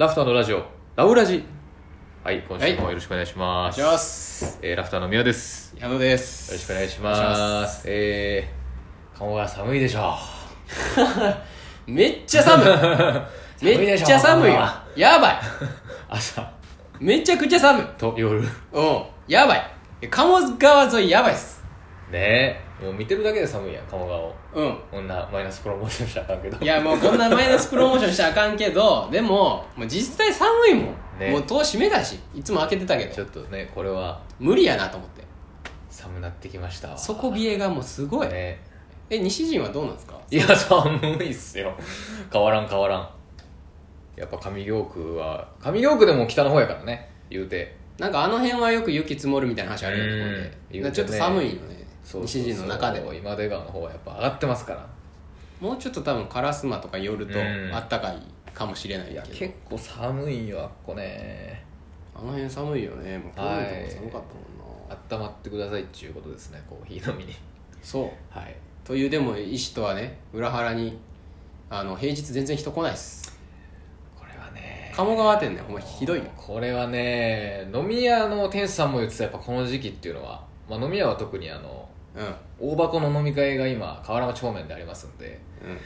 ラフターのラジオラウラジ。はい今週もよろしくお願いします、お願いします。えー、ラフターの宮です。矢野です。よろしくお願いします。えー、鴨川寒いでしょ めっちゃ寒い。めっちゃ寒いよ。やばい。朝。めちゃくちゃ寒い。と夜。うん。やばい。鴨川沿いやばいっす。ね。えもう見てるだけで寒いやん鴨川を。うん。こんなマイナスプロモーションしたらあかんけど。いやもうこんなマイナスプロモーションしたらあかんけど でももう実際寒いもん、ね。もう戸閉めたしいつも開けてたけど。ちょっとねこれは無理やなと思って。寒なってきましたわ。底冷えがもうすごい、ね。え西陣はどうなんですか？いや寒いっすよ。変わらん変わらん。やっぱ上京区は上京区でも北の方やからね言うて。なんかあの辺はよく雪積もるみたいな話あるよねうんここで。言うてね。ちょっと寒いよね西陣の中でも今出川の方はやっぱ上がってますから。もうちょっと多分烏丸とか寄るとうん。あったかいかもしれないけど。結構寒いよあっこね。あの辺寒いよね。もう去はい年とか寒かったもんな。温まってくださいっていうことですねコーヒー飲みに。そう。はい。というでも医師とはね裏腹にあの平日全然人来ないっす。これはね。鴨川店ねほんまひどいよ。これはね飲み屋の店主さんも言ってたやっぱこの時期っていうのは、まあ、飲み屋は特にあのうん。大箱の飲み会が今河原町方面でありますんでうん。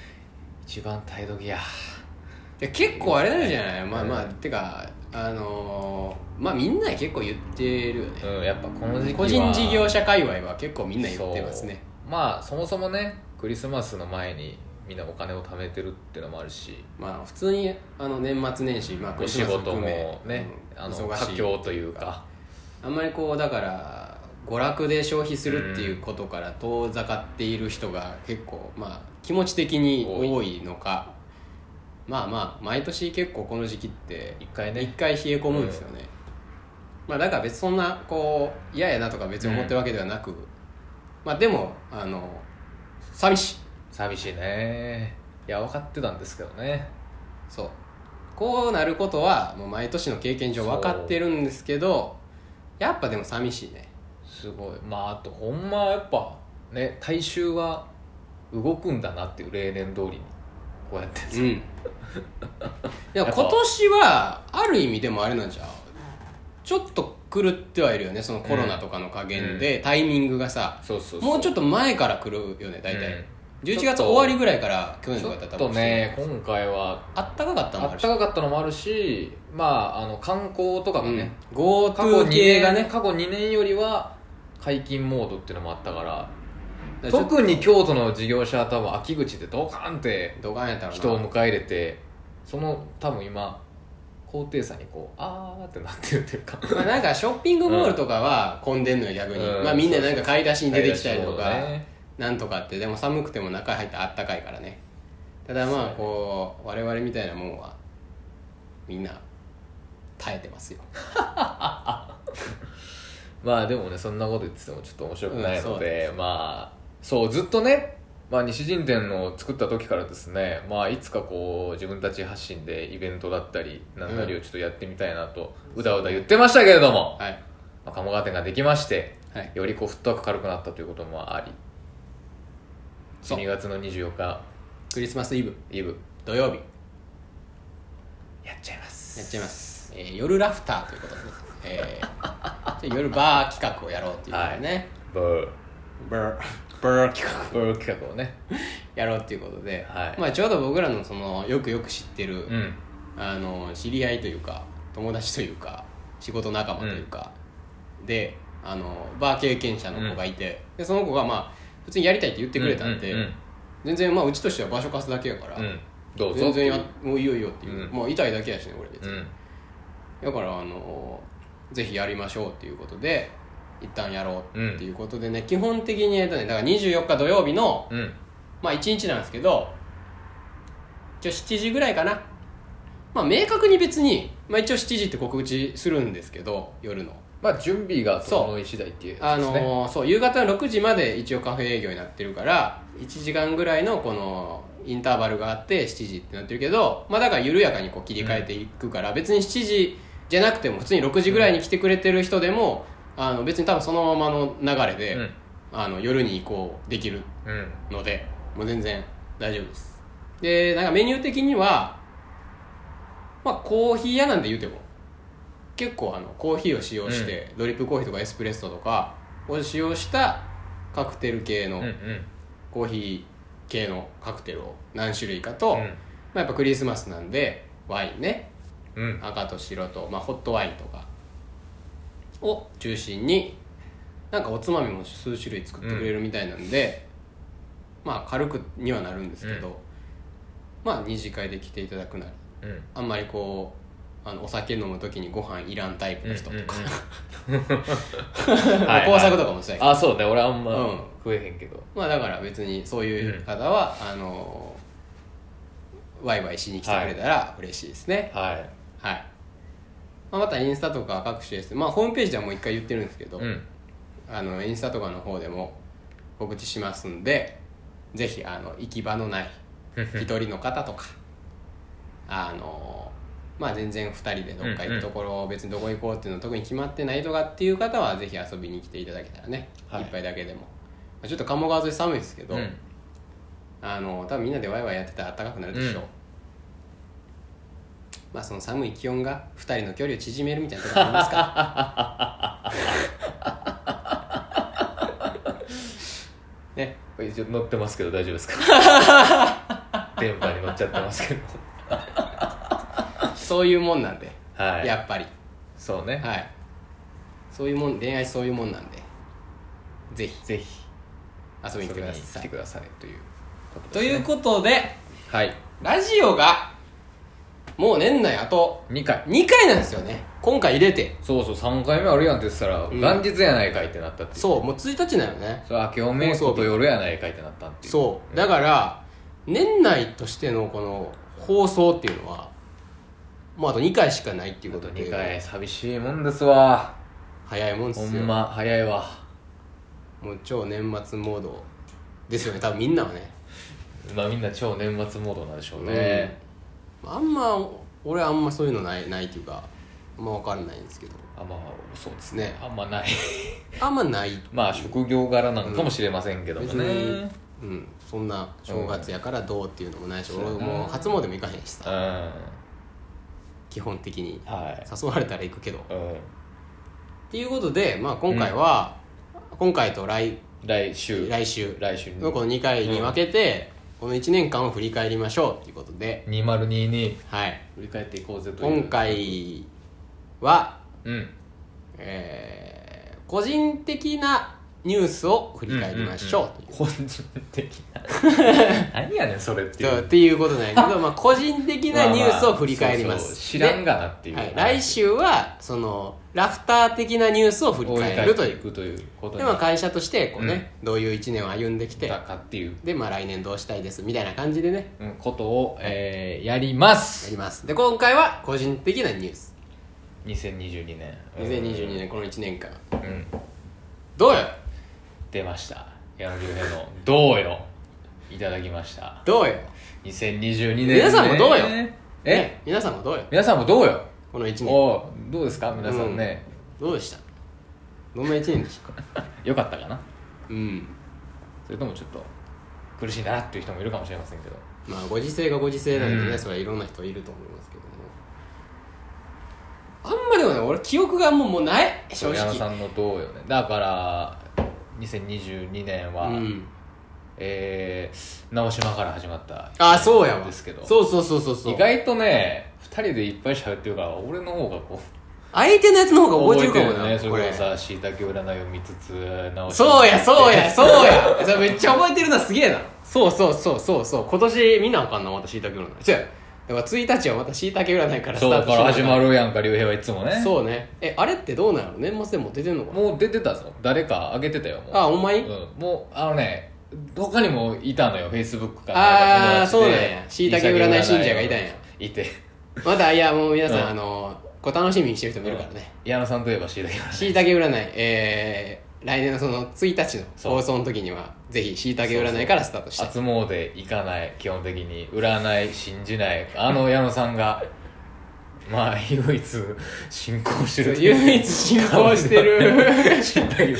一番耐え時やで結構あれなんじゃない？まあまあうんてかあのーまあみんな結構言ってるよね。うんやっぱこの時期は個人事業者界隈は結構みんな言ってますね。まあそもそもねクリスマスの前にみんなお金を貯めてるっていうのもあるし。まあ普通にあの年末年始、まあ、クおリスマス仕事もね、うんあの忙しい佳境というか。あんまりこうだから娯楽で消費するっていうことから遠ざかっている人が結構まあ気持ち的に多いのか。まあまあ毎年結構この時期って一回ね。一回冷え込むんですよね、まあだから別にそんなこう嫌やなとか別に思ってるわけではなく、まあでもあの寂しい。寂しいね。いや分かってたんですけどね。そう。こうなることはもう毎年の経験上分かってるんですけどやっぱでも寂しいねすごい。まああとほんまやっぱね大衆は動くんだなっていう例年通りにこうやってさ。うん。い や今年はある意味でもあれなんじゃうちょっと狂ってはいるよねそのコロナとかの加減で、タイミングがさ。そうそうそう。もうちょっと前から来るよね大体、うん。11月終わりぐらいから去年とかだったらちょっとね今回は。あったかかったのあっもあるし。たかかったのもあるしまああの観光とかがね、GoTo 2系がね。年過去2年よりは解禁モードっていうのもあったから特に京都の事業者は多分秋口でドカンってどがんやったらな。人を迎え入れてその多分今高低差にこうあーってなってるっていうか。まあなんかショッピングモールとかは混んでんのよ逆に、うん。まあみんななんか買い出しに出てきたりとか、ね。なんとかって。でも寒くても中入ったらあったかいからね。ただまあこう我々みたいなもんはみんな耐えてますよ まあでもねそんなこと言っててもちょっと面白くないのうんで、まあそうずっとね、まあ、西陣店の作った時からですね、まあ、いつかこう自分たち発信でイベントだったりなんなりをちょっとやってみたいなとうだうだ言ってましたけれども、はい。まあ、鴨川店ができましてはい。よりこうフットワーク軽くなったということもありそう。12月の24日クリスマスイブ。イブ。土曜日。やっちゃいます。やっちゃいます、えー夜ラフターということでね、えー夜バー企画をやろうっていうことでね、ブーバー。バー企画。ブー企画をね。やろうっていうことで、はい。まあ、ちょうど僕らのそのよくよく知ってる、うん。あの知り合いというか友達というか仕事仲間というか、であのバー経験者の子がいて、でその子がまあ普通にやりたいって言ってくれたんで、うんうん全然まあうちとしては場所貸すだけやから、うん。どうぞ全然やもういいよいいよっていう、うん。もう痛いだけやしね俺別に、うん。だからあのぜひやりましょうっていうことで一旦やろうっていうことでね、基本的にえっとねだから24日土曜日のうん。まあ1日なんですけど一応7時ぐらいかな。まあ明確に別に、まあ、一応7時って告知するんですけど夜の。まあ準備がそう整い次第っていうね。のーそう夕方の6時まで一応カフェ営業になってるから1時間ぐらいのこのインターバルがあって7時ってなってるけどまあだから緩やかにこう切り替えていくから、別に7時じゃなくても普通に6時ぐらいに来てくれてる人でも、あの別に多分そのままの流れで、うん。あの夜に移行できるうん。のでもう全然大丈夫です。でなんかメニュー的にはまあコーヒー屋なんて言うても結構あのコーヒーを使用して、ドリップコーヒーとかエスプレッソとかを使用したカクテル系の、うんうん。コーヒー系のカクテルを何種類かと、うん。まあ、やっぱクリスマスなんでワインねうん。赤と白と、まあ、ホットワインとか。を中心になんかおつまみも数種類作ってくれるみたいなんで、まあ軽くにはなるんですけど、まあ二次会で来ていただくなりうん。あんまりこうあのお酒飲む時にご飯いらんタイプの人とか、工作とかもそうやけど。あそうね。俺あんまうん。食えへんけど。まあだから別にそういう方は、あのワイワイしに来てくれたら嬉しいですね。はいはい、まあ、またインスタとか各種です。まあホームページではもう一回言ってるんですけど、うん。あのインスタとかの方でも告知しますんでぜひあの行き場のない一人の方とかあのまあ全然2人でどっか行くところ、別にどこ行こうっていうの特に決まってないとかっていう方はぜひ遊びに来ていただけたらね、はい。一杯だけでも。まあちょっと鴨川沿い寒いですけど、うん。あの多分みんなでワイワイやってたら暖かくなるでしょう、うんまあその寒い気温が2人の距離を縮めるみたいなところありますか？ら ね。これ一応乗ってますけど大丈夫ですか？電波に乗っちゃってますけど。そういうもんなんで、はい。やっぱり。そうね。はい。そういうもん恋愛そういうもんなんで。ぜひ。ぜひ。遊びに来てください。ということね。いうことではい。ラジオがもう年内あと2回。2回なんですよね。今回入れて。そうそう3回目あるやんって言ってたら、ん。元日やないかいってなったっていう。そうもう1日なのね。そう明けおめえこと夜やないかいってなったっていう。そう。だから年内としてのこの放送っていうのはもうあと2回しかないっていうあこととで2回寂しいもんですわ。早いもんっほすよ。んま早いわ。もう超年末モードですよね。多分みんなはね。まあみんな超年末モードなんでしょうね、あんま俺はあんまそういうのないないっていうかあんま分かんないんですけど。あまあそうですね。ね。あんまない。あんまない。まあ職業柄なのかもしれませんけども別ね、に、うん、そんな正月やからどうっていうのもないし、うん。俺もう初詣も行かへんしうん。さ基本的に。はい。誘われたら行くけど。っうん。ていうことで、まあ、今回は、今回と来来週。来週。来週に。のこの2回に分けて、この1年間を振り返りましょうということで、2022はい、振り返っていこうぜという。今回は、うん。えー個人的なニュースを振り返りましょうという個人的な。何やねんそれっていそうっていうことなんやけど、まあ、個人的なニュースを振り返ります、あ あそうそう。知らんがなっていう。ではい、来週はそのラフター的なニュースを振り返るという。くということで、にまあ、会社としてこう、ねどういう1年を歩んできてたかっていう、で、まあ、来年どうしたいですみたいな感じでね。うんことを、えーやりまやすります。で今回は個人的なニュース。2022年。2022年この1年間。うん、うんどうよ？出ました。矢野竜兵の「どうよ」いただきました。どうよ、2022年、ね、皆さんもどうよ？え？ね、皆さんもどうよ？皆さんもどうよ？この1年。おうどうですか？皆さんね、どうでした？どんな1年でした？よかったかな？うん。それともちょっと苦しいなっていう人もいるかもしれませんけど。まあご時世がご時世なんでね、うん。それはいろんな人いると思いますけども。あんまでもね俺記憶がもうもうない正矢野直さんの「どうよね」だから2022年は、うん。えー、直島から始まったあそうやわ。ですけど。そうそうそうそうそう。意外とね2人でいっぱい喋ってるから俺の方がこう相手のやつの方が覚えてるかもなね。そこれ。れこそさしいたけ占いを見つつ直島そうやそうやそうや。それめっちゃ覚えてるなすげえな。そうそうそうそうそう。今年見なあかんなまたしいたけ占いそう。やだから1日はまたしいたけ占いからスそうタートから始まるやんか竜兵はいつもね。そうね。えあれってどうなの？年末でも出てんのかな？もう出てたぞ。誰かあげてたよもう。あお前うん、もうあのね他にもいたのよフェイスブックかあーなんか友達で。そうなんや。椎茸占い信者がいたんや。いてまだいやもう皆さん、うん。あのこう楽しみにしてる人もいるからね、矢野さんといえばしいたけ占いしいたけ占い。えー、来年のその1日の放送の時にはぜひしいたけ占いからスタートして。初詣行かない基本的に占い信じない。あの矢野さんが まあ唯一信仰してる唯一信仰してる。しいたけ占い。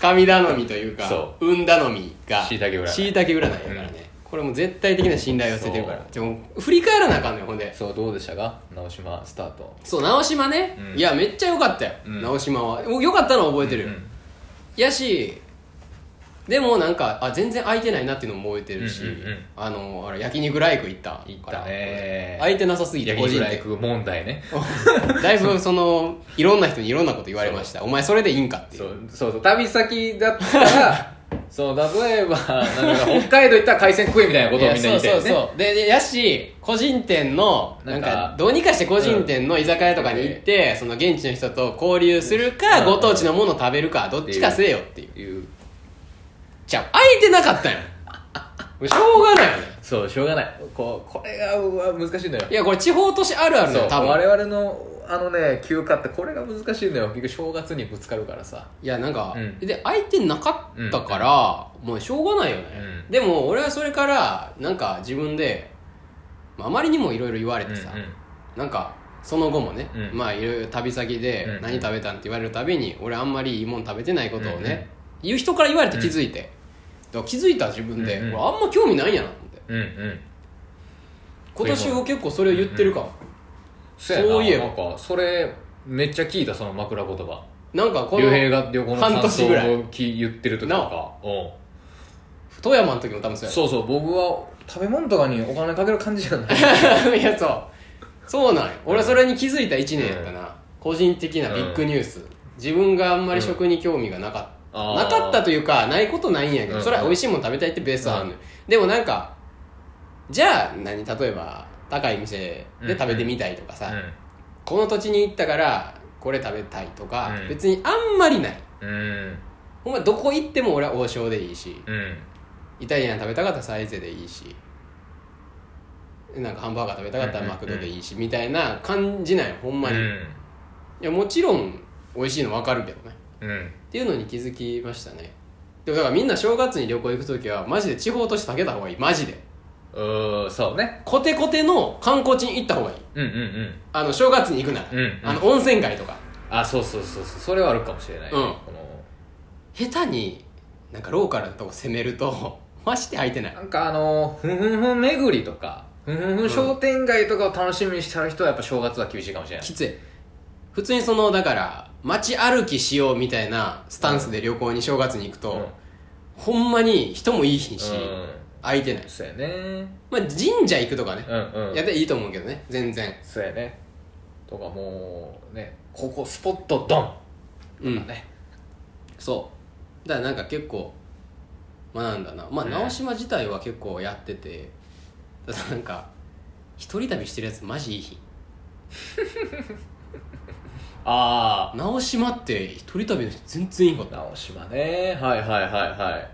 神頼みというかそ運頼みが椎茸占い。しいたけ占いだからね、ここれもう絶対的な信頼を捨ててるから。でも振り返らなあかんのよほんで。そうどうでしたか？直島スタート。そう直島ね、うん。いやめっちゃ良かったよ、うん。直島は。お良かったのは覚えてるよ、うんやしでもなんかあ全然空いてないなっていうのも覚えてるし、うんうんうん。あのあれ焼肉ライク行った行ったね。空いてなさすぎて焼個人で肉ライク問題ね。だいぶそのいろんな人にいろんなこと言われました。お前それでいいんかっていそううそうそう。旅先だったら そう例えばなんか北海道行ったら海鮮食えみたいなことをみんな言ってね。そうそうそう。ででやし個人店のなんかどうにかして個人店の居酒屋とかに行って、その現地の人と交流するか、うん。ご当地のものを食べるかどっちかせえよっていう。じゃあ空いてなかったんや もうしょうがないよね。そうしょうがない。こうこれがうわ難しいのよ。いやこれ地方都市あるあるだそうよ多分。我々のあのね休暇ってこれが難しいのよ。結局正月にぶつかるからさ。いやなんか、うん。で空いてなかったから、もうしょうがないよね、うん。でも俺はそれからなんか自分で、まあ、あまりにもいろいろ言われてさ、うんうん。なんかその後もね、うん。まあいろいろ旅先でうん何食べたんって言われるたびに俺あんまりいいもん食べてないことをね、言う人から言われて気づいて、だから気づいた自分で、うんうん。俺あんま興味ないんやなって。うんうん。今年は結構それを言ってるかも、そういえばなんかそれめっちゃ聞いたその枕言葉。なんかこの竜兵が旅行の半感想年ぐらい。をき言ってる時。とかうん。富山の時も多分そうやそうそう僕は食べ物とかにお金かける感じじゃない。いやそう。そうなんよ。俺はそれに気づいた1年やったな、個人的なビッグニュース、自分があんまり食に興味がなかった、なかったというかないことないんやけど、うん。それは美味しいもの食べたいってベースはあるのよ、でもなんかじゃあ何？例えば高い店で食べてみたいとかさ、この土地に行ったからこれ食べたいとか、うん。別にあんまりない。うん。うんほんまどこ行っても俺は王将でいいしうん。イタリアン食べたかったらサイゼでいいしなんかハンバーガー食べたかったらマクドでいいし、みたいな感じなんよほんまに、いやもちろん美味しいの分かるけどね。うんうん。っていうのに気づきましたね。でもだからみんな正月に旅行行く時はマジで地方都市避けた方がいい。マジでうーそうね。コテコテの観光地に行った方がいい。うんうんうん。あの正月に行くなら、うんうん。あの温泉街とか。あそうそうそうそう。それはあるかもしれない、ね。うん。この。下手になんかローカルなとこ攻めるとマジで空いてない。なんかあのふんふんふん巡りとかふんふんふん商店街とかを楽しみにしてる人はやっぱ正月は厳しいかもしれない。きつい。普通にそのだから街歩きしようみたいなスタンスで旅行に正月に行くと、うん。ほんまに人もいいし、うん空いてない。そうやねまあ神社行くとかね、うんうん。やっていいと思うけどね。全然。そうやね。とかもうねここスポットドン。うん。ね。そう。だからなんか結構学んだな。まあうん直島自体は結構やっててただなんか一人旅してるやつマジいい日。あ直島って一人旅の人全然いいんかったあ直島ね。はいはいはいはい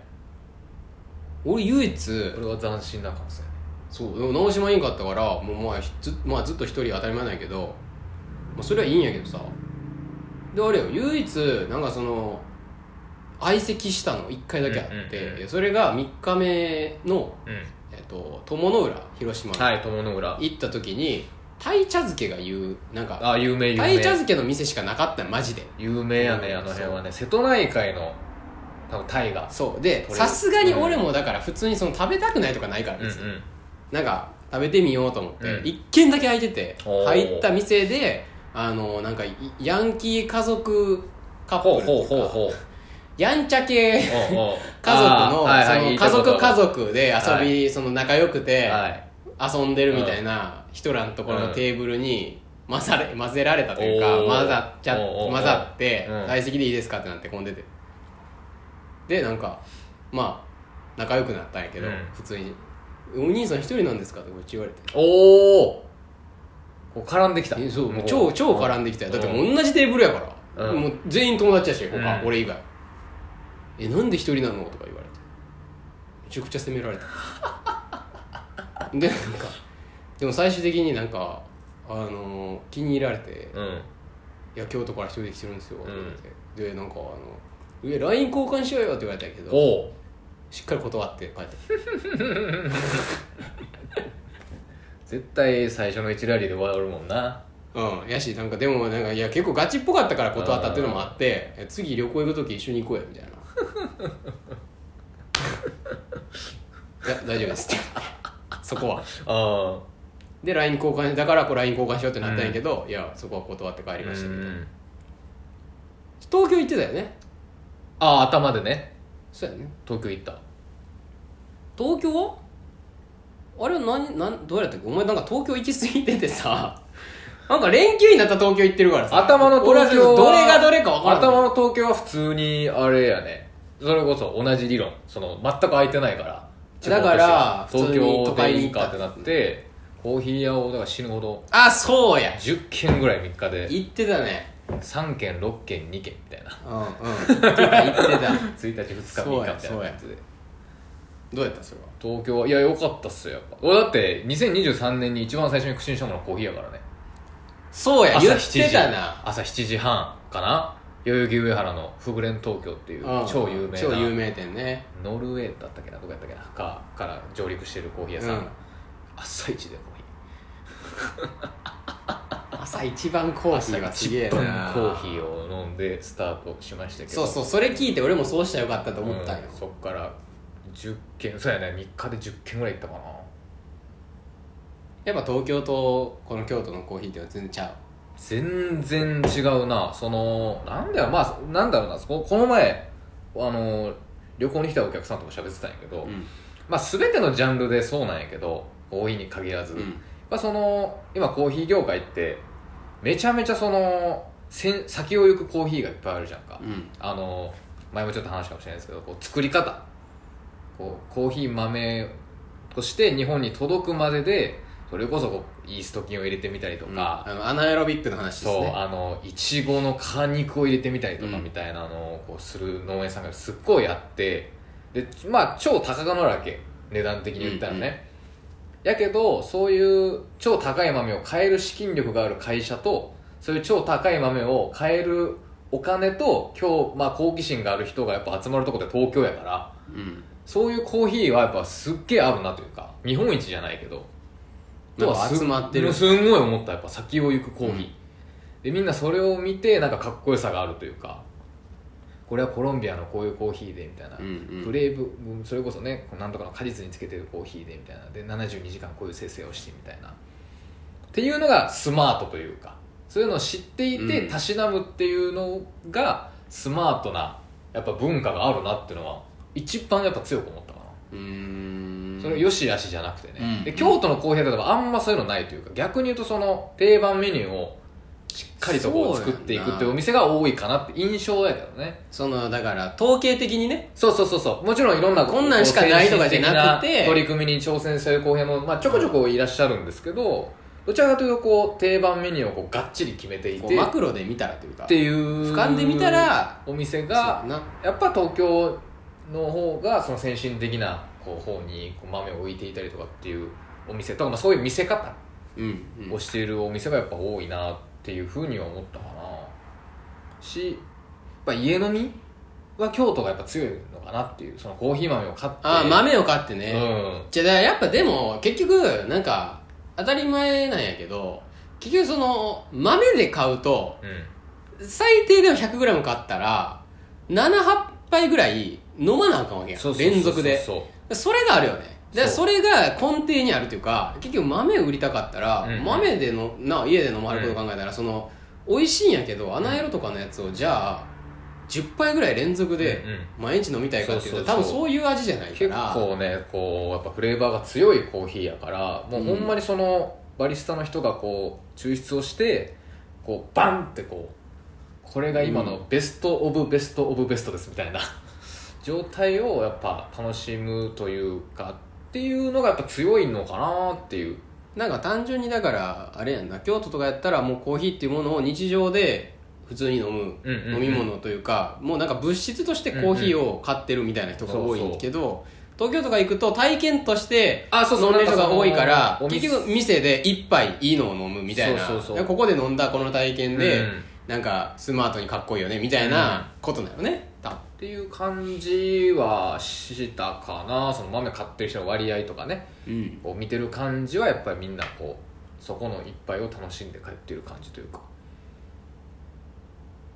俺唯一これは斬新な感想やね。そうでも直島いいんかったからもうまあず,、まあ、ずっと一人当たり前なんやけど、まあ、それはいいんやけどさ。であれよ唯一なんかその相席したの1回だけあって、うんうんうんそれが3日目の、うん。えっと、友の浦広島のはい友の浦。行った時に鯛茶漬けが言うなんかあ有名有名。鯛茶漬けの店しかなかったのマジで。有名やねあの辺はね。瀬戸内海の多分タイが。そう。でさすがに俺もだから普通にその食べたくないとかないからうんう別に、ん。なんか食べてみようと思って、うん。一軒だけ空いてて入った店であのなんかいヤンキー家族カップルっていうかほうほうほうやんちゃ系 家族の,、その家族家族で遊び、その仲良くてはい。遊んでるみたいな人らのところのテーブルに混ざれ混ぜられたというか混ざっちゃ混ざってうん相席でいいですか？ってなって混んでてでなんかまあ仲良くなったんやけど、うん。普通に「お兄さん一人なんですか?」ってこっち言われて。おおこう絡んできた。えそうも超超絡んできた。よだってうん同じテーブルやから、うん。もう全員友達やし他、うん。俺以外えなんで一人なの？とか言われて。めちゃくちゃ責められた。でなんかでも最終的になんかあのー気に入られて。うん「いや京都から一人で来てるんですよ」ってん言われて、でなんかあの「上 LINE 交換しようよ」って言われたけどおう。しっかり断って帰って。絶対最初の一ラリーで終わるもんな。うんやしなんかでもなんかいや結構ガチっぽかったから断ったっていうのもあってえ次旅行行く時一緒に行こうよみたいな。や大丈夫です」ってそこは。あで LINE 交換だからこう LINE 交換しようってなったんやけど、いやそこは断って帰りあましたみたいな、うん。東京行ってたよねああ頭でね。そうやね。東京行った。東京？はあれは何何どうやったっけ？お前なんか東京行き過ぎててさ。なんか連休になった東京行ってるからさ。頭の東京はどれがどれか分からん。頭の東京は普通にあれやね。それこそ同じ理論。その全く空いてないから。だから東京でいいかってなってコーヒー屋をだから死ぬほどあそうや。10軒ぐらい3日で行ってたね3軒6軒2軒みたいな。うんうん。行ってた行ってた1日2日3日みたいなやそうや感じでどうやったそれは？東京はいや良かったっすよやっぱ。俺だって2023年に一番最初に口にしたものはコーヒーやからね。そうや朝言ってたな。朝7時半かな？代々木上原のフグレン東京っていううん超有名な。超有名店ね。ノルウェーだったっけな？どこやったっけな？かから上陸してるコーヒー屋さん、うん。朝一でコーヒ朝一番コーーヒーはすげえな。コーヒーを飲んでスタートしましたけど。そうそうそれ聞いて俺もそうしたらよかったと思ったんよ、うんそっから10軒そうやね3日で10軒ぐらい行ったかな。やっぱ東京とこの京都のコーヒーっては全然ちゃ全然違うな。そのなんだよまあなんだろうな。ここの前あの旅行に来たお客さんとか喋ってたんやけど、ううん。まあ全てのジャンルでそうなんやけどコーヒーに限らず、うん。まあ、その今コーヒー業界ってめちゃめちゃそのせん先を行くコーヒーがいっぱいあるじゃんか、うん。あの前もちょっと話したかもしれないですけどこう作り方。こうコーヒー豆として日本に届くまででそれこそこうイースト菌を入れてみたりとか、あのアナエロビックの話ですそうねあのいちごの果肉を入れてみたりとかうん。みたいなのをこうする農園さんがすっごいあってでまあ超高価なわけ。値段的に言ったらね、やけどそういう超高い豆を買える資金力がある会社とそういう超高い豆を買えるお金と今日、まあ、好奇心がある人がやっぱ集まるところって東京やからうん。そういうコーヒーはやっぱすっげえあるなというか日本一じゃないけどなんか集まってる。すんごい思ったやっぱ先を行くコーヒー、でみんなそれを見てなんかかっこよさがあるというかこれはコロンビアのこういうコーヒーでみたいな、うんうん。フレーブそれこそねなんとかの果実につけてるコーヒーでみたいな。で72時間こういう生成をしてみたいな。っていうのがスマートというか。そういうのを知っていてうん。たしなむっていうのがスマートなやっぱ文化があるなっていうのは一番やっぱ強く思ったかな。うーん。それよしあしじゃなくてね、うん。で京都のコーヒーだとあんまそういうのないというか逆に言うとその定番メニューをしっかりとこう作っていくっていうお店が多いかなって印象やけどね。そのだから統計的にね。そうそうそうそう。もちろんいろんなこんなんしかないとかじゃなくて。取り組みに挑戦されるコーヒーも、まあ、ちょこちょこいらっしゃるんですけどどちらかというとこう定番メニューをこうがっちり決めていてマクロで見たらというかっていう俯瞰で見たらお店がな。やっぱ東京の方がその先進的なこう方にこう豆を置いていたりとかっていうお店とか、まあ、そういう見せ方をしているお店がやっぱ多いなっていうふうには思ったかな。しやっぱ家飲みは京都がやっぱ強いのかなっていうそのコーヒー豆を買って。あ豆を買ってうね、ん。じゃあやっぱでも結局なんか当たり前なんやけど結局その豆で買うとうん。最低でも 100g 買ったら78杯ぐらい飲まなあかんわけやん。連続で。それがあるよねでそれが根底にあるというか結局豆を売りたかったら、うんうん。豆でのな家で飲まれることを考えたら、その美味しいんやけどアナエロとかのやつをじゃあ10杯ぐらい連続でうん毎日飲みたいかっていうとそうそうそう。多分そういう味じゃないか結ら構ねこうやっぱフレーバーが強いコーヒーやからもうほんまにそのバリスタの人がこう抽出をしてこうバンってこうこれが今のベスト・オブ・ベスト・オブ・ベストですみたいな。状態をやっぱ楽しむというかっていうのがやっぱ強いのかなっていう。なんか単純にだからあれやんな。京都とかやったらもうコーヒーっていうものを日常で普通に飲む飲み物というか、もうなんか物質としてコーヒーを買ってるみたいな人が多いんけど、東京とか行くと体験としてあそうそう飲んでる人が多いから結局店。で一杯いいのを飲むみたいな。ここで飲んだこの体験で、うんなんかスマートにかっこいいよねみたいなことなのね、っていう感じはしたかな。その豆買ってる人の割合とかね。うん。こう見てる感じはやっぱりみんなこうそこの一杯を楽しんで帰ってる感じというか。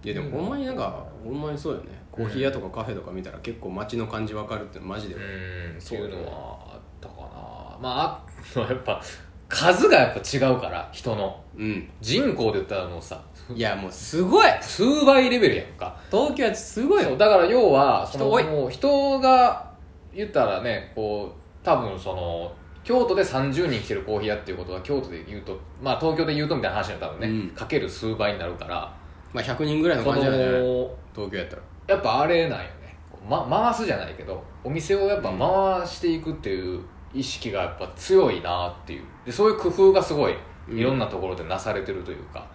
いやでもほんまになんかほんまにそうよね。コーヒー屋とかカフェとか見たら結構街の感じわかるってマジでう。ん。そういうのはあっったかな。まああ やっぱ数がやっぱ違うから人の。うん。人口で言ったらもうさいやもうすごい。数倍レベルやんか。東京はすごいよ。そうだから要はその人多い。もう人が言ったらねこう多分その京都で30人来てるコーヒー屋っていうことは京都で言うとまあ東京で言うとみたいな話になったらね、うん。かける数倍になるから。まあ100人ぐらいのそ感じじゃない？の東京やったら。やっぱあれなんよね、ま、回すじゃないけどお店をやっぱ回していくっていう意識がやっぱ強いなっていうでそういう工夫がすごいうん。いろんなところでなされてるというか、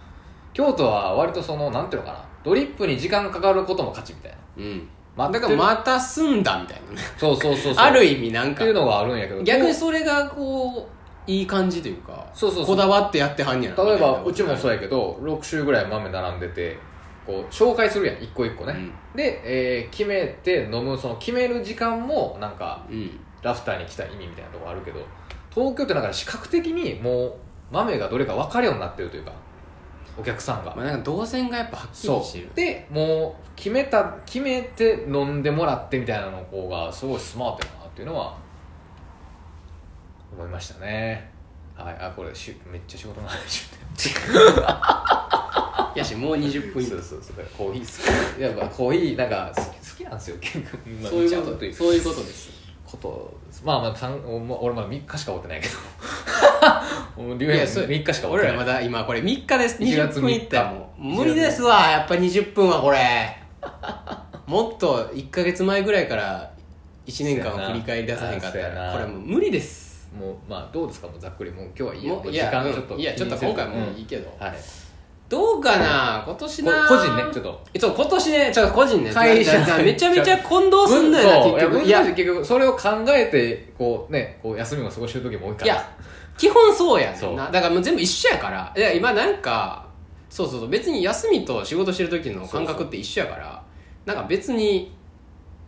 京都は割とそのなんていうのかな。ドリップに時間かかることも勝ちみたいな。うん。だからまた済んだみたいな。ねそうそうそうそう。ある意味なんか。っていうのがあるんやけど逆にそれがこういい感じというかそうそうそう。こだわってやってはんやな例えばうちもそうややけど6種ぐらい豆並んでてこう紹介するやん一個一個ね、で、えー決めて飲むその決める時間もなんかうん。ラフターに来た意味みたいなところあるけど東京ってなんか視覚的にもう豆がどれか分かるようになってるというかお客さんが、まあなんか動線がやっぱはっきりそしてる。う。でもう決めた決めて飲んでもらってみたいなの子がすごいスマートやなっていうのは思いましたね。はい。あこれしめっちゃ仕事の話。いやしもう20分。そうそうそう。コーヒー好き。やっぱコーヒーなんか好き好きなんですよ。結構まあそういうこと。そういうことです。ことまあまあ俺まだ3日しか追ってないけどもう龍平いやそれ3日しか俺らまだ今これ3日です。1月20分いったらもう1日。無理ですわ。やっぱ20分はこれ。もっと1か月前ぐらいから1年間を振り返り出さへんかったそうやな。らこれもう無理です。もうまあどうですか？もうざっくり。もう今日はいいやもう時や間ちょっとうんいやちょっと今回もういいけど。はいどうかな？今年な。こ個人ねちょっと。そう今年ねちょっと個人ね。会社。めちゃめちゃ混同すんのよな結局。いや結局それを考えてこうねこう休みも過ごしてる時も多いから。いや基本そうやねんな。だからもう全部一緒やから。いや今なんかそうそうそう別に休みと仕事してる時の感覚って一緒やから。なんか別に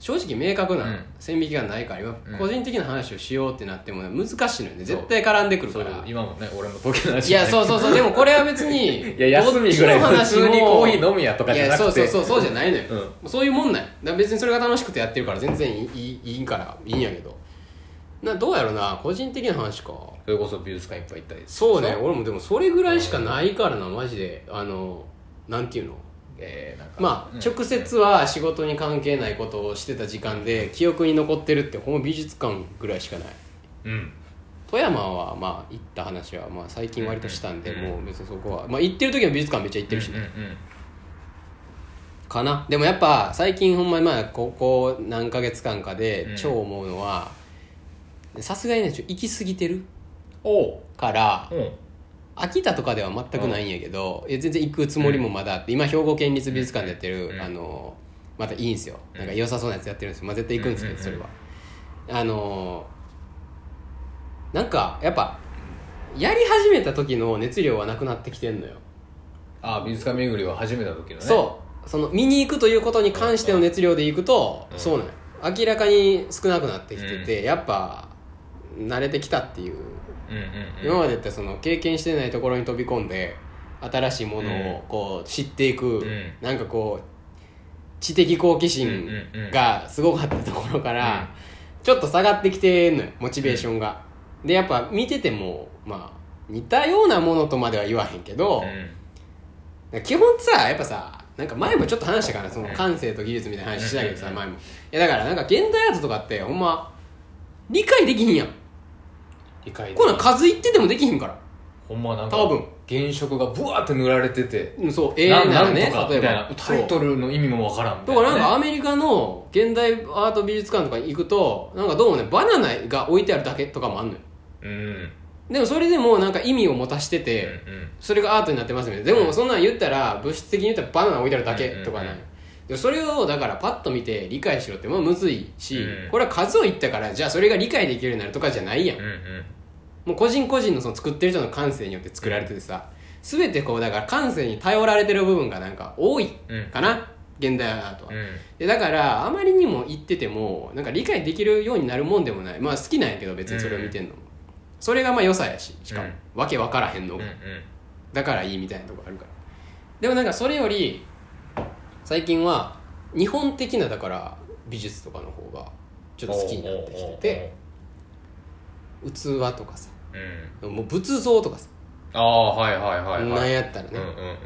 正直明確うん。な線引きがないから今うん。個人的な話をしようってなってもね難しいのよね。絶対絡んでくるから。今もね俺の時の話い。やそうそうそう。でもこれは別にいや休みぐらい普通にコーヒー飲みやとかじゃなくて。いやそうそうそう。そうじゃないのよ、うそういうもんなん別にそれが楽しくてやってるから全然いいいいからいいんやけどなどうやろな個人的な話か。それこそ美術館いっぱい行ったり。そうね。俺もでもそれぐらいしかないからなマジで。あのなんていうの？えーなんかまあ、うん。直接は仕事に関係ないことをしてた時間で記憶に残ってるってほんま美術館ぐらいしかない。うん。富山はまあ行った話はまあ最近割としたんで、うんもう別にそこはまあ行ってる時は美術館めっちゃ行ってるしね、うんうんかな。でもやっぱ最近ほんまにまあここ何ヶ月間かでうん。超思うのはさすがにねちょ行き過ぎてるからうん秋田とかでは全くないんやけど、いや全然行くつもりもまだあって、今兵庫県立美術館でやってる、うん。あのまたいいんですよ。なんか良さそうなやつやってるんですよ、まあ、絶対行くんですけど、うん。それは。あのなんかやっぱやり始めた時の熱量はなくなってきてんのよ。あ美術館巡りを始めた時のね。そう。その見に行くということに関しての熱量で行くと、うん。そうなのよ。明らかに少なくなってきてて、やっぱ慣れてきたっていううんうんうん。今までってその経験してないところに飛び込んで新しいものをこう知っていく、ん。なんかこう知的好奇心うんうんうん。がすごかったところから、ちょっと下がってきてんのよモチベーションが、でやっぱ見ててもまあ似たようなものとまでは言わへんけど、基本さやっぱさなんか前もちょっと話したからその感性と技術みたいな話したけどさうん前も。いやだからなんか現代アートとかってほんま理解できひんやん理解でこんなん数いっててもできひんから。ほんまなんか多分。原色がブワーって塗られててうんそうええなねなんとか例えみたいな。ばタイトルの意味もわからんみただからいなねなんかアメリカの現代アート美術館とかに行くとなんかどうもねバナナが置いてあるだけとかもあんのよ。うん。でもそれでもなんか意味を持たしてて、うんそれがアートになってますみたいな。でもそんなん言ったら物質的に言ったらバナナ置いてあるだけとかねうんうんうんでそれをだからパッと見て理解しろってまあむずいし、うん。これは数を言ったからじゃあそれが理解できるようになるとかじゃないやん。うんうん。もう個人個人のその作ってる人の感性によって作られててさ全てこうだから感性に頼られてる部分がなんか多いうん。かな、現代アートは、うん。でだからあまりにも言っててもなんか理解できるようになるもんでもない。まあ好きなんやけど別にそれを見てんのも、それがまあ良さやししかも、うん。わけわからへんのが、うんうん。だからいいみたいなとこあるから。でもなんかそれより最近は日本的なだから美術とかの方がちょっと好きになってきてて器とかさうん。もう仏像とかさ、ああはいはいはいはい。なんやったらね、うんうんうん。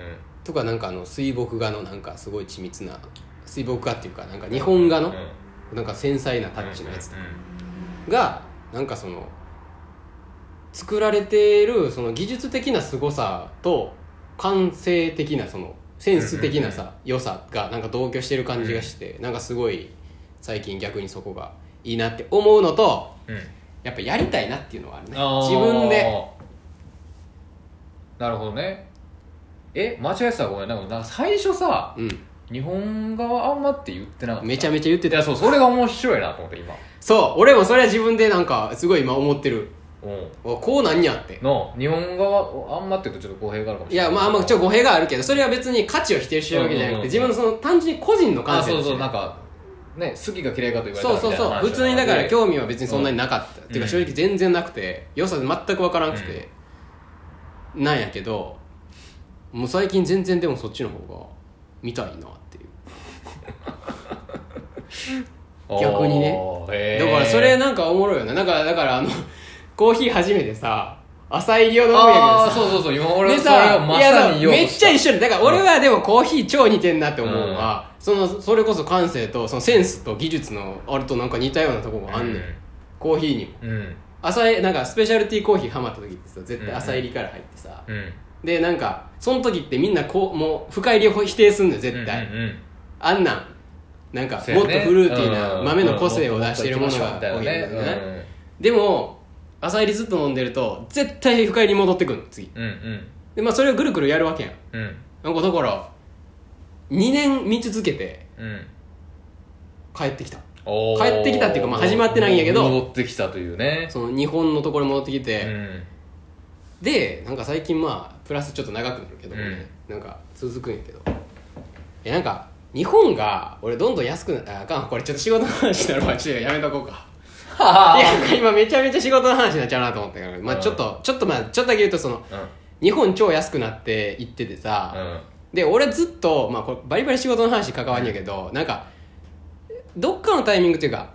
とかなんかあの水墨画のなんかすごい緻密な水墨画っていうかなんか日本画のうんなんか繊細なタッチのやつとかうん。がなんかその作られているその技術的な凄さと感性的なそのセンス的なさ良さがなんか同居してる感じがしてなんかすごい最近逆にそこがいいなって思うのとやっぱやりたいなっていうのがあるね。あー。自分で。なるほどね。え間違えてたらごめん。なんかなんか最初さうん。日本画はあんまって言ってなかった？めちゃめちゃ言ってた。いやそうそれが面白いなと思って今。そう俺もそれは自分でなんかすごい今思ってるうん。おこうなんやって。の日本画はあんまって言うとちょっと語弊があるかもしれない。いやまああんまちょっと語弊があるけどそれは別に価値を否定してるわけじゃなくてうんうんうん。自分のその単純に個人の感あそうそうなんかね好きか嫌いかと言われたらそうそうそう。普通にだから日興味は別にそんなになかった、っていうか正直全然なくて良さ全く分からなくて、なんやけどもう最近全然でもそっちの方が見たいなっていう。逆にね。だからそれなんかおもろいよね。だからだからあのコーヒー初めてさ朝入りを飲むんやけどさ。ああそうそうそう。今俺ではそれさをまいやさに言おうとめっちゃ一緒でだから俺はでもコーヒー超似てんなって思うのは、そのそれこそ感性とそのセンスと技術のあれとなんか似たようなとこがあんねん、コーヒーにも。うん。朝いなんかスペシャルティーコーヒーハマった時ってさ絶対朝入りから入ってさ、うん。でなんかその時ってみんなこうもう深入りを否定すんのよ絶対、うんうんうん。あんなんなんかそうやね。もっとフルーティーなうん。豆の個性を出してるものが多いんだよね。ね。でも朝入りずっと飲んでると絶対深入りに戻ってくるの次。うんうん。でまあそれをぐるぐるやるわけやん。うん。うんなんかだから2年見続けてうん。帰ってきた。おー。帰ってきたっていうかまあ始まってないんやけど戻ってきたというね。その日本のところに戻ってきうて、ん。でなんか最近まあプラスちょっと長くなるけどもね、なんか続くんやけど。いやなんか日本が俺どんどん安くなああかん。これちょっと仕事の話になるわ。ちょっとやめとこうかいや 今めちゃめちゃ仕事の話になっちゃうなと思ったから、まあ、うん。ちょっとちょっとまあちょっとだけ言うとそのうん。日本超安くなって行っててさ、うん。で俺ずっと、まあ、これバリバリ仕事の話関わんやけど、なんかどっかのタイミングっていうか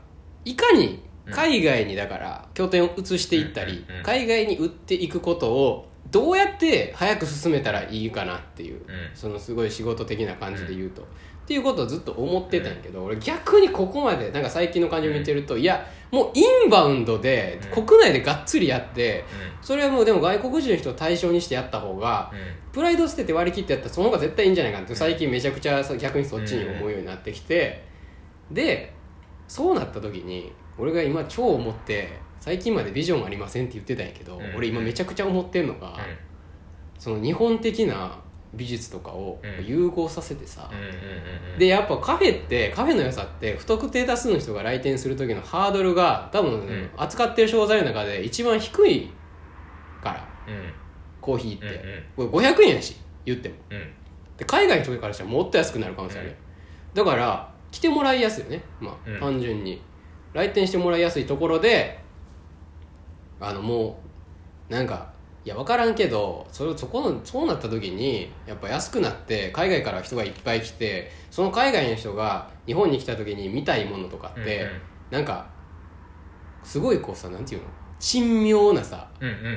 いかに海外にだから拠点を移していったり、うんうん海外に売っていくことをどうやって早く進めたらいいかなっていう、ん。そのすごい仕事的な感じで言うと、っていうことをずっと思ってたんやけど、俺逆にここまでなんか最近の感じを見てると、いやもうインバウンドでうん。国内でがっつりやって、それはもうでも外国人の人を対象にしてやった方が、プライド捨てて割り切ってやったらその方が絶対いいんじゃないかなって最近めちゃくちゃさ逆にそっちに思うようになってきてでそうなった時に俺が今超思って最近までビジョンありませんって言ってたんやけど、うん。俺今めちゃくちゃ思ってんのが、その日本的な美術とかをうん。融合させてさ、うんうんうんうん。でやっぱカフェってカフェの良さって不特定多数の人が来店する時のハードルが多分、ん。扱ってる商材の中で一番低いから。うん。コーヒーって、うんこれ500円やし言っても。うん。で海外の人からしたらもっと安くなる可能性ある、うん。だから来てもらいやすいよね。まあ、うん。単純に。来店してもらいやすいところであのもうなんかいや分からんけどそれそこのそうなった時にやっぱ安くなって海外から人がいっぱい来てその海外の人が日本に来た時に見たいものとかって、うんうん。なんかすごいこうさなんていうの？珍妙なさ。うんうんうんうん。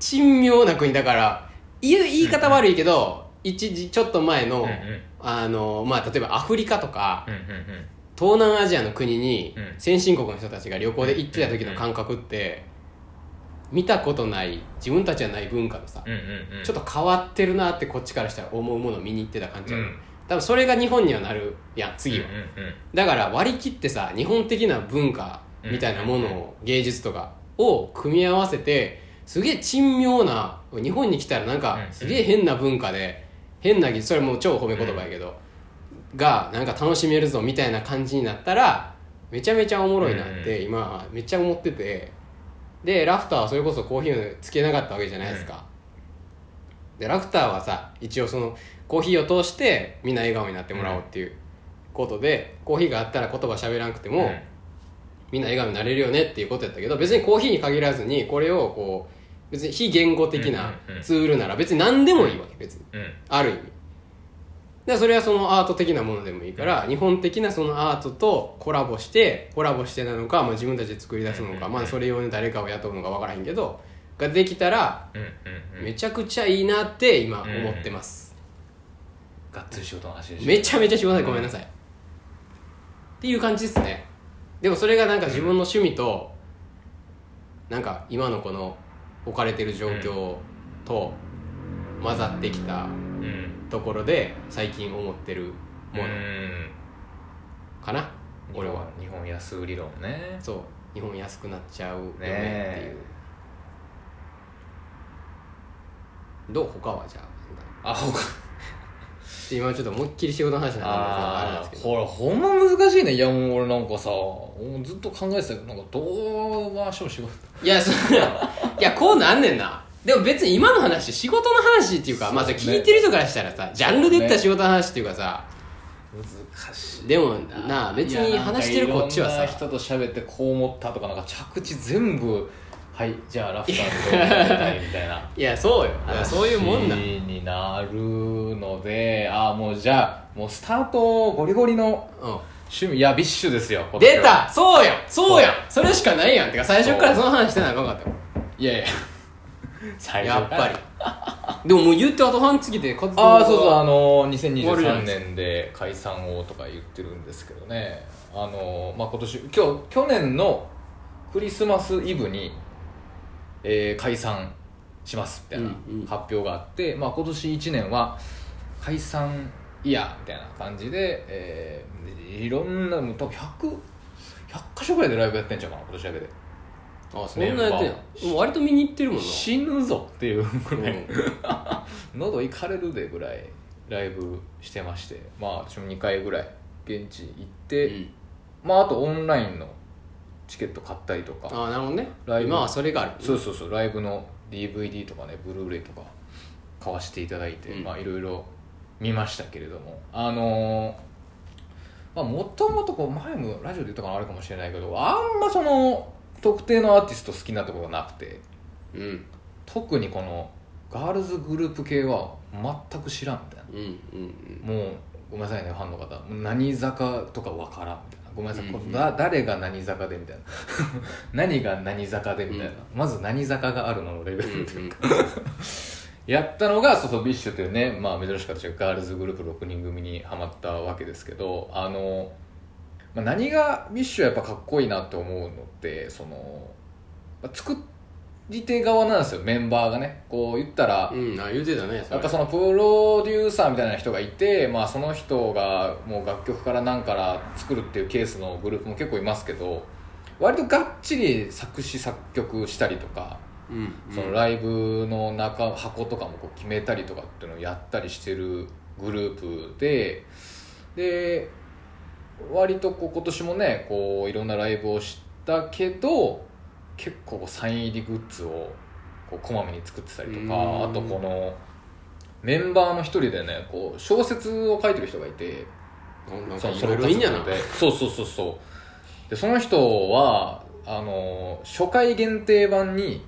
珍妙な国だから言う言い方悪いけど、一時ちょっと前の、うんうん。あのまあ、例えばアフリカとかうんうん。東南アジアの国にうん。先進国の人たちが旅行で行ってた時の感覚って見たことない自分たちはない文化のさ、うんうんうん。ちょっと変わってるなってこっちからしたら思うものを見に行ってた感じうん。多分それが日本にはなるやん次は、うんうんだから割り切ってさ日本的な文化みたいなものを、芸術とかを組み合わせてすげえ珍妙な日本に来たらなんかうんすげえ変な文化で変な技術それも超褒め言葉やけど、がなんか楽しめるぞみたいな感じになったらめちゃめちゃおもろいなって今めっちゃ思っててでラフターはそれこそコーヒーをつけなかったわけじゃないですか、でラフターはさ一応そのコーヒーを通してみんな笑顔になってもらおうっていうことで、コーヒーがあったら言葉喋らなくても、うん。みんな笑顔になれるよねっていうことやったけど別にコーヒーに限らずにこれをこう別に非言語的なうんうんうん。ツールなら別に何でもいいわけ別に。うん。ある意味でそれはそのアート的なものでもいいから日本的なそのアートとコラボしてコラボしてなのか、まあ、自分たちで作り出すのか、まあ、それ用に誰かを雇うのか分からへんけどができたらうんうんうん。めちゃくちゃいいなって今思ってます、がっつり仕事の話でしょ。めちゃめちゃ仕事ごめんなさい、っていう感じですね。でもそれがなんか自分の趣味となんか今のこの置かれてる状況と混ざってきたうんところで最近思ってるもの。うん。かな、俺は。日本安売り論ね。そう。日本安くなっちゃうよねっていう、ねどう？他はじゃあ。あほか今ちょっと思いっきり仕事の話になったんであれほらほんま難しいね。いやもう俺なんかさもうずっと考えてたけどなんかどう回しても仕事いやそういやこうなんねんなでも別に今の話仕事の話っていうか、まあそれ聞いてる人からしたらさジャンルで言ったら仕事の話っていうかさ。難しいでもなあ別に話してるこっちはさ。い人と喋ってこう思ったとかなんか着地全部はいじゃあラフターでどうやりたいみたいな。いやそうよ。そういうもんだ話になるのでああもうじゃあもうスタートゴリゴリのう趣味いやビッシュですよん出たそうやそうやそれしかないやん。てか最初からその話してないかんかったよいやいや最やっ初から。ぱり。でももう言ってあと半月で活動ああそうそうあの終わるじゃない2023です年で解散をとか言ってるんですけどね。あのまあ今年今日去年のクリスマスイブに、えー解散しますみたいなうんうん。発表があって、まあ今年1年は解散イヤーみたいな感じで、えーいろんなもう多分100 100箇所ぐらいでライブやってんちゃうかな今年だけであそんなやってんや。も。う割と見に行ってるもんな。死ぬぞっていうぐらい、うん。喉いかれるでぐらいライブしてまして。まあ私も2回ぐらい現地行って、うん。まああとオンラインのチケット買ったりとか。ああなるほどね。ライブ。今はそれがある。そうそうそう。ライブの DVD とかねブルーレイとか買わせていただいて、うん。まあいろいろ見ましたけれども。あのーまあもともとこう前もラジオで言ったかなあれかもしれないけどあんまその特定のアーティスト好きなところがなくてうん。特にこのガールズグループ系は全く知らんみたいうんうんなもうごめんなさいねファンの方。何坂とかわからんみたいな。ごめんなさい、うんうん。これだ誰が何坂でみたいな。何が何坂でみたいな、うん。まず何坂があるののレベうんうんうか、やったのがそうそう BiSHというね、まあ、珍しかったガールズグループ6人組にはまったわけですけどあの、まあ、何が BiSHはやっぱかっこいいなって思うのってその、まあ作り手側なんですよメンバーがね。こう言ったら、うんあ言ってたねやっぱそのプロデューサーみたいな人がいて、まあ、その人がもう楽曲から何から作るっていうケースのグループも結構いますけど割とがっちり作詞作曲したりとか、うん。そのライブの中箱とかもこう決めたりとかっていうのをやったりしてるグループでで割とこう今年もねこういろんなライブをしたけど結構サイン入りグッズをこうこまめに作ってたりとかうん。あとこのメンバーの一人でねこう小説を書いてる人がいてなんかいそいろいいんやな。活動で。そうそうそうそう。でその人はあの初回限定版に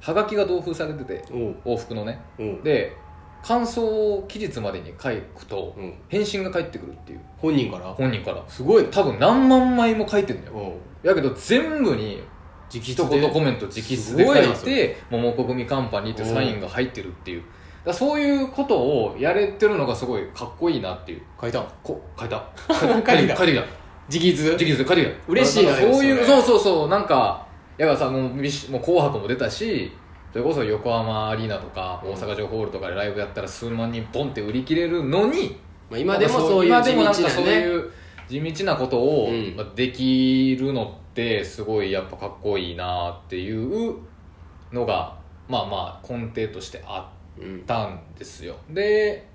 はがきが同封されてて往復のね。で感想を期日までに書くとうん。返信が返ってくるっていう。本人から？本人から。すごい。ね多分何万枚も書いてんだよ。やけど全部に直一筆で。言コメント直筆すで書ごいないて「桃子組カンパニー」ってサインが入ってるっていう。だからそういうことをやれてるのがすごいかっこいいなっていう。書いたこ書いた。書いてきた書いてきた直筆。直筆。で書いてきた嬉しいなそういうそれそうそうそう。なんかやからさもう BiSHもう紅白も出たしそれこそ横浜アリーナとか大阪城ホールとかでライブやったら数万人ポンって売り切れるのにまあ今でもそういう今地道なでもなんかそうねいう地道なことを、できるのってすごいやっぱかっこいいなっていうのがまあまあ根底としてあうんったんですよ。で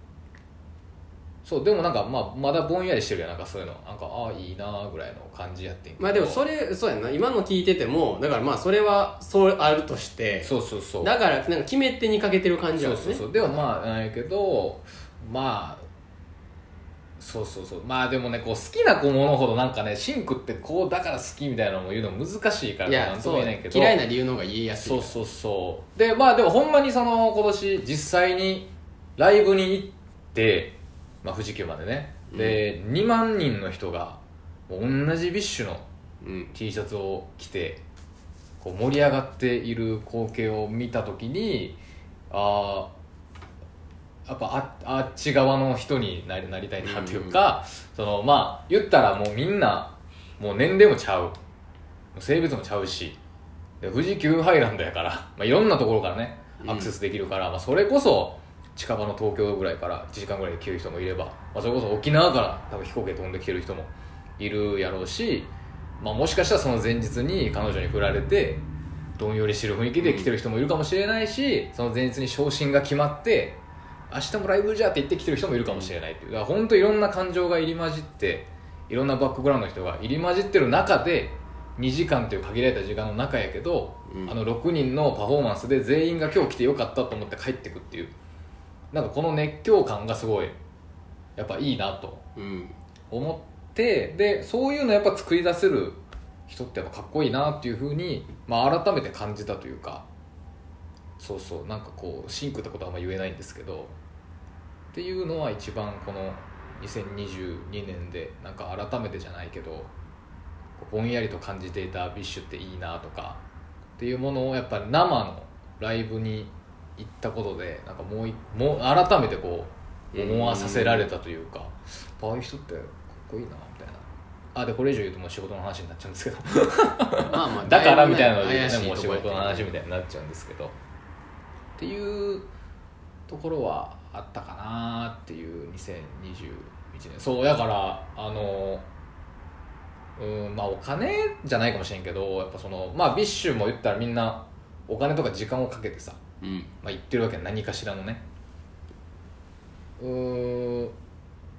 そうでもなんかまあまだぼんやりしてるやんなんかそういうの。なんかああいいなぐらいの感じやってんけど。まあでもそれそうやんな。今の聞いててもだからまあそれはそうあるとしてそうそうそう。だからなんか決め手にかけてる感じはね。そうそうそう。でもまあなんやけどまあそうそうそう。まあでもねこう好きな子ものほどなんかねシンクってこうだから好きみたいなのも言うの難しいからなんとそうも言えないけど。嫌いな理由の方が言いやすいそうそうそう。でまあでもほんまにその今年実際にライブに行ってまあ、富士急までね、で2万人の人が同じ BiSHのうん。T シャツを着てこう盛り上がっている光景を見た時にああやっぱああっち側の人になりなりたいなというか、そのまあ言ったらもうみんなもう年齢もちゃう。性別もちゃうし。で富士急ハイランドやから、まあ、いろんなところからねアクセスできるから、まあ、それこそ近場の東京ぐらいから1時間ぐらいで来る人もいれば、まあ、それこそ沖縄から多分飛行機で飛んできてる人もいるやろうし、まあ、もしかしたらその前日に彼女に振られてどんよりしてる雰囲気で来てる人もいるかもしれないしその前日に昇進が決まって明日もライブじゃって言ってきてる人もいるかもしれないっていう。だから本当いろんな感情が入り混じっていろんなバックグラウンドの人が入り混じってる中で2時間という限られた時間の中やけど、うん。あの6人のパフォーマンスで全員が今日来てよかったと思って帰ってくっていうなんかこの熱狂感がすごいやっぱいいなと思ってでそういうのやっぱ作り出せる人ってやっぱかっこいいなっていうふうに、まあ、改めて感じたというかそうそうなんかこうシンクってことはあんま言えないんですけどっていうのは一番この2022年でなんか改めてじゃないけどぼんやりと感じていた BiSHっていいなとかっていうものをやっぱり生のライブに行ったことでなんかもういもう改めてこう思わさせられたというか、ああいう人ってかっこいいなみたいな。あでこれ以上言うともう仕事の話になっちゃうんですけど。まあまあ だからみたいなので、ねもう仕事の話みたいになっちゃうんですけど。っていうところはあったかなっていう2021年。そうやからあのうんまあお金じゃないかもしれんけどやっぱそのまあ BiSHも行ったらみんなお金とか時間をかけてさ、うん。まあ、言ってるわけ何かしらのね。うーん。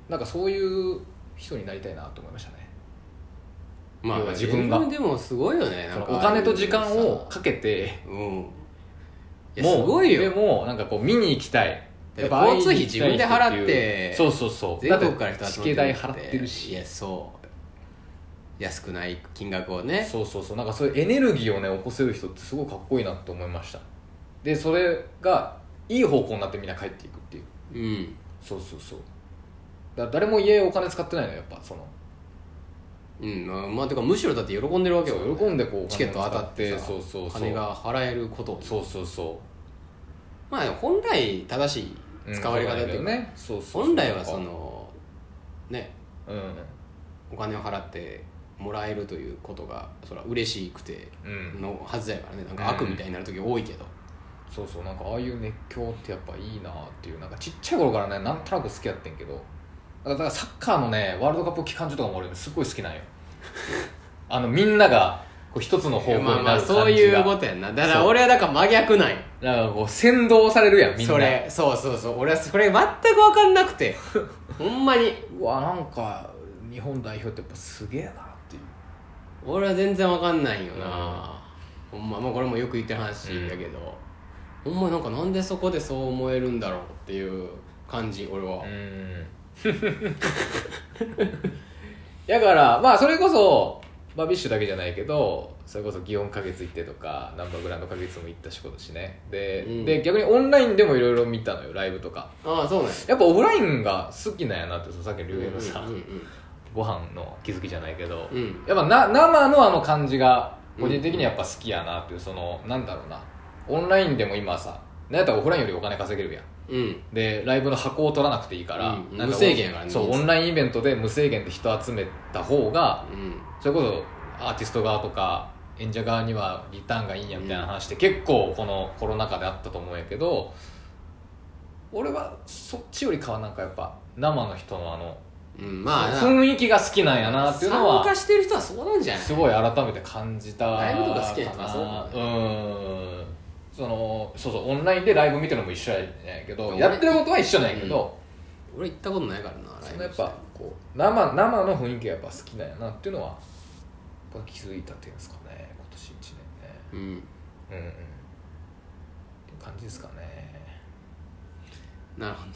なんかそういう人になりたいなと思いましたね。まあ要は自分が。でもすごいよねそのお金と時間をかけて。うん。いやもうすごいでよもなんかこう見に行きたい。だって交通費自分で払ってそうそうそう。全国から人だってチ集代払ってるし。いやそう。安くない金額をね。そうそうそう。なんかそういうエネルギーをね起こせる人ってすごいかっこいいなって思いましたでそれがいい方向になってみんな帰っていくっていう。うん。そうそうそう。だ誰も家お金使ってないのよやっぱその。うんまあまあてかむしろだって喜んでるわけよ。喜んでこうお金をチケット当たって使さそうそうそう。金が払えることそうそうそまあ本来正しうい使われ方っていうか、ね。そうそうそう。本来はそのね。うん。お金を払ってもらえるということがそれは嬉しくてうん。のはずやからね。なんか悪みたいになる時多いけど、そうそうなんかああいう熱狂ってやっぱいいなっていうなんかちっちゃい頃からねなんとなく好きやってんけどだからサッカーのねワールドカップ期間中とかも俺すっごい好きなんよ。あのみんながこう一つの方向になるまあまあ感じがそういうことやんな。だから俺はだから真逆なんよ。だからこう先導されるやんみんな。それそうそうそう。俺はそれ全く分かんなくて。ほんまに。うわなんか日本代表ってやっぱすげえなっていう。俺は全然分かんないよな、ほんままあこれもよく言ってる話やけど、ほんまなんかなんでそこでそう思えるんだろうっていう感じ俺は、うん。だからまあそれこそ、まあ、 BiSHだけじゃないけどそれこそ祇園花月行ってとかなんばグランド花月も行った仕事しね。で,、うん。で逆にオンラインでもいろいろ見たのよライブとか。ああそうね。やっぱオフラインが好きなんやなってさっきの龍平のさ、うんうんご飯の気づきじゃないけど、うん。うんやっぱな生のあの感じが個人的にやっぱ好きやなっていうそのなんだろうなオンラインでも今さなんやったらオフラインよりお金稼げるやん。うん。でライブの箱を取らなくていいから、うん。なんか無制限そうオンラインイベントで無制限で人集めた方がうん。それこそアーティスト側とか演者側にはリターンがいいんやみたいな話って結構このコロナ禍であったと思うんやけど俺はそっちよりかはなんかやっぱ生の人のあのうんまあな。雰囲気が好きなんやなっていうの参は加してる人はそうなんじゃない？すごい改めて感じたライブとか好きな人はかそうな。うんそのそうそうオンラインでライブ見てるのも一緒やねんけど俺やってることは一緒なんやけど、俺行ったことないからなライブそのやっぱこう生生の雰囲気がやっぱ好きなんやなっていうのはやっぱ気づいたっていうんですかね今年1年ね。うん。うんうん。っていう感じですかね。なるほど。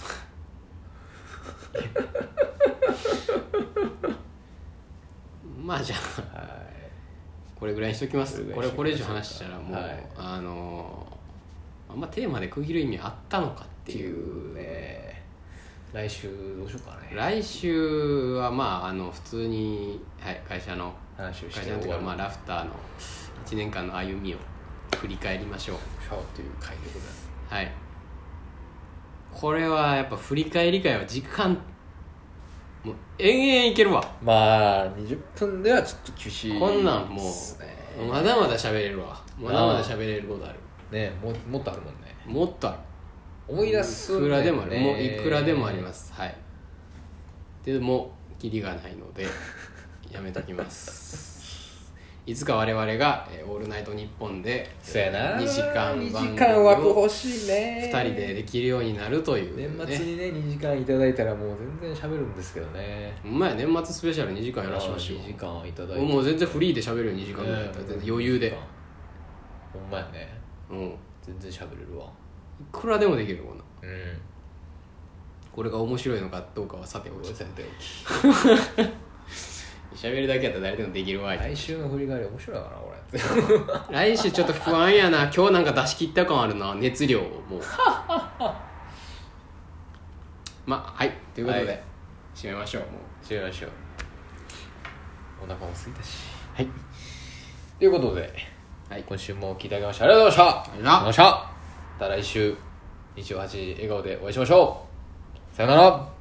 まあじゃあ。はいこれぐらいにしときます。これこれ以上話したらもう、はい。あのあんまテーマで区切る意味あったのかっていうね。来週どうしようかね。来週はまああの普通に、はい、会社の話をして会社のとか、まあ、あラフターの1年間の歩みを振り返りましょう。シャワーという回でございます。はい。これはやっぱ振り返り会は時間もう延々いけるわ。まあ20分ではちょっと厳しいこんなんもうまだまだ喋れるわ。まだまだ喋れることある。ねももっとあるもんね。もっとある。思い出すいくらでもある、ねもういくらでもあります。はい。でもキリがないのでやめときますいつか我々が「えーオールナイトニッポン」でそうやな。2時間2番組時間枠を欲しいね。2人でできるようになるという、ね、年末にね2時間いただいたらもう全然喋るんですけどね。ほんまや年末スペシャル2時間やらしましょう。2時間いただいて。もう全然フリーで喋るよ2時間ぐらいだったら全然余裕で、ほんまやね。うん、い全然喋れるわ。くらでもできるもんな。うん。これが面白いのかどうかはさておき。さておき 喋るだけやったら誰でもできるわい。来週の振り返り面白いかなこれ。来週ちょっと不安やな。今日なんか出し切った感あるな。熱量をもう。まあはい。ということで、はい。締めましょうもう。違いましょう。お腹も空いたし。はい。ということで、はい。今週も聞いていただきましてありがとうございました。ありがとうございまました。また来週日曜8時笑顔でお会いしましょう。さよなら